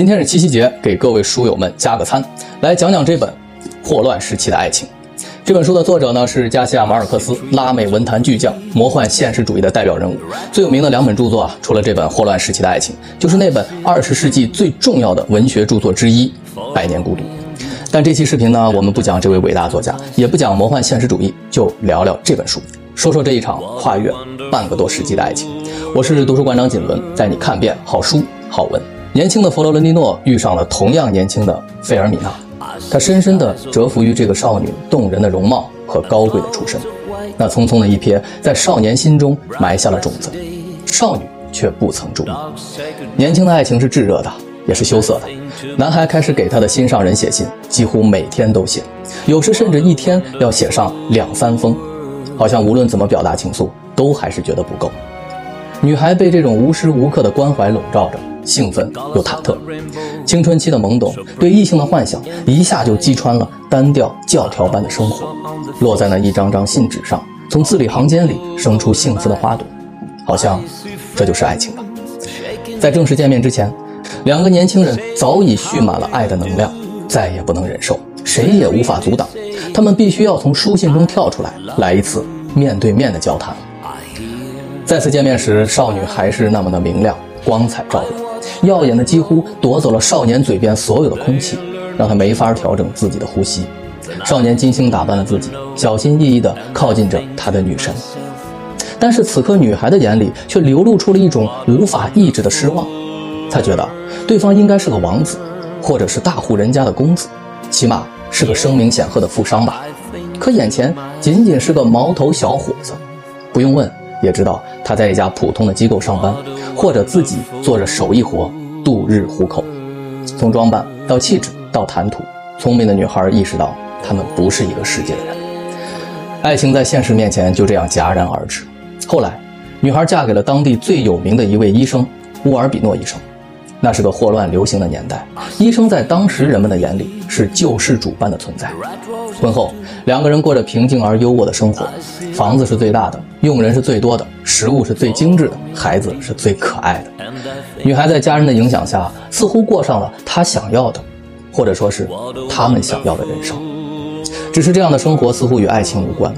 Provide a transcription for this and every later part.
今天是七夕节，给各位书友们加个餐，来讲讲这本霍乱时期的爱情。这本书的作者呢是加西亚马尔克斯，拉美文坛巨匠，魔幻现实主义的代表人物。最有名的两本著作啊，除了这本霍乱时期的爱情，就是那本二十世纪最重要的文学著作之一《百年孤独》。但这期视频呢，我们不讲这位伟大作家，也不讲魔幻现实主义，就聊聊这本书，说说这一场跨越半个多世纪的爱情。我是读书馆长锦纶，带你看遍好书好文。年轻的佛罗伦蒂诺遇上了同样年轻的费尔米娜，他深深地折服于这个少女动人的容貌和高贵的出身。那匆匆的一瞥，在少年心中埋下了种子，少女却不曾注意。年轻的爱情是炙热的，也是羞涩的。男孩开始给他的心上人写信，几乎每天都写，有时甚至一天要写上两三封，好像无论怎么表达情愫，都还是觉得不够。女孩被这种无时无刻的关怀笼罩着。兴奋又忐忑，青春期的懵懂，对异性的幻想，一下就击穿了单调教条般的生活，落在那一张张信纸上，从字里行间里生出幸福的花朵，好像这就是爱情吧。在正式见面之前，两个年轻人早已蓄满了爱的能量，再也不能忍受，谁也无法阻挡，他们必须要从书信中跳出来，来一次面对面的交谈。再次见面时，少女还是那么的明亮，光彩照人。耀眼的几乎夺走了少年嘴边所有的空气，让他没法调整自己的呼吸。少年精心打扮了自己，小心翼翼地靠近着他的女神。但是此刻，女孩的眼里却流露出了一种无法抑制的失望。她觉得对方应该是个王子，或者是大户人家的公子，起码是个声名显赫的富商吧。可眼前仅仅是个毛头小伙子，不用问。也知道他在一家普通的机构上班，或者自己做着手艺活度日糊口。从装扮到气质到谈吐，聪明的女孩意识到他们不是一个世界的人。爱情在现实面前就这样戛然而止。后来，女孩嫁给了当地最有名的一位医生乌尔比诺医生。那是个霍乱流行的年代，医生在当时人们的眼里是救世主般的存在。婚后，两个人过着平静而优渥的生活，房子是最大的，佣人是最多的，食物是最精致的，孩子是最可爱的。女孩在家人的影响下，似乎过上了她想要的，或者说是他们想要的人生。只是这样的生活似乎与爱情无关，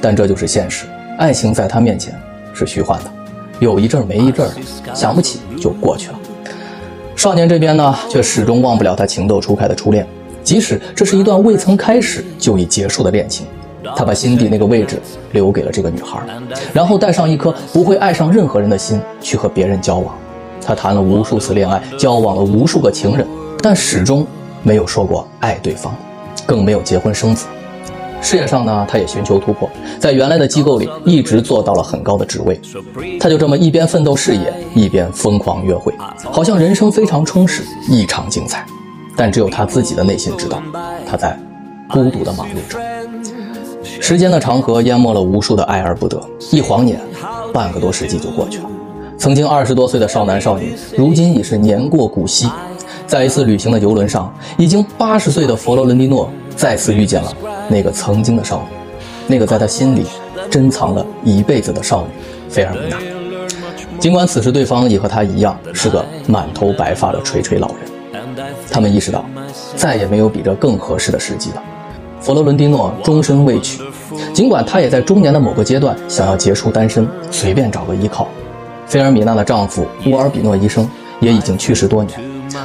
但这就是现实。爱情在她面前是虚幻的，有一阵没一阵的，想不起就过去了。少年这边呢，却始终忘不了他情窦初开的初恋，即使这是一段未曾开始就已结束的恋情，他把心底那个位置留给了这个女孩，然后带上一颗不会爱上任何人的心去和别人交往。他谈了无数次恋爱，交往了无数个情人，但始终没有说过爱对方，更没有结婚生子。事业上呢，他也寻求突破，在原来的机构里一直做到了很高的职位。他就这么一边奋斗事业，一边疯狂约会，好像人生非常充实，异常精彩。但只有他自己的内心知道，他在孤独的忙碌着。时间的长河淹没了无数的爱而不得，一晃眼，半个多世纪就过去了。曾经二十多岁的少男少女，如今已是年过古稀。在一次旅行的游轮上，已经八十岁的佛罗伦蒂诺再次遇见了。那个曾经的少女，那个在他心里珍藏了一辈子的少女菲尔米娜。尽管此时对方也和他一样是个满头白发的垂垂老人，他们意识到再也没有比这更合适的时机了。佛罗伦蒂诺终身未娶，尽管他也在中年的某个阶段想要结束单身，随便找个依靠。菲尔米娜的丈夫乌尔比诺医生也已经去世多年，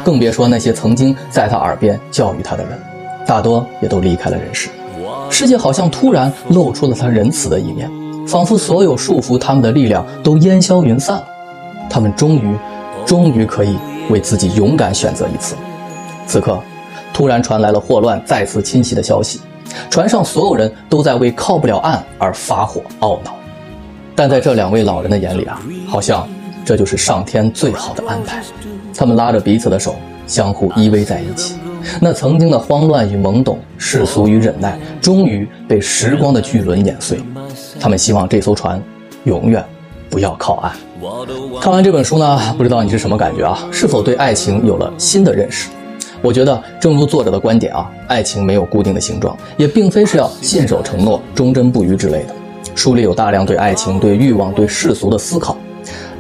更别说那些曾经在他耳边教育他的人，大多也都离开了人世。世界好像突然露出了他仁慈的一面，仿佛所有束缚他们的力量都烟消云散了。他们终于，终于可以为自己勇敢选择一次。此刻，突然传来了霍乱再次侵袭的消息，船上所有人都在为靠不了岸而发火懊恼。但在这两位老人的眼里啊，好像这就是上天最好的安排。他们拉着彼此的手，相互依偎在一起。那曾经的慌乱与懵懂，世俗与忍耐，终于被时光的巨轮碾碎。他们希望这艘船永远不要靠岸。看完这本书呢，不知道你是什么感觉啊？是否对爱情有了新的认识？我觉得，正如作者的观点啊，爱情没有固定的形状，也并非是要信守承诺、忠贞不渝之类的。书里有大量对爱情、对欲望、对世俗的思考。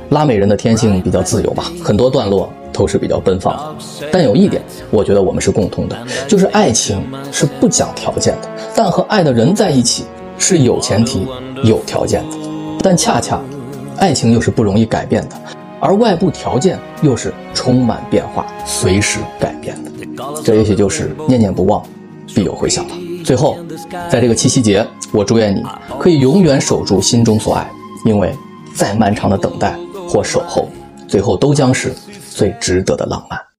拉美人的天性比较自由吧，很多段落都是比较奔放的。但有一点，我觉得我们是共通的，就是爱情是不讲条件的。但和爱的人在一起是有前提、有条件的。但恰恰，爱情又是不容易改变的，而外部条件又是充满变化、随时改变的。这也许就是念念不忘，必有回响了。最后，在这个七夕节，我祝愿你可以永远守住心中所爱，因为再漫长的等待或守候，最后都将是最值得的浪漫。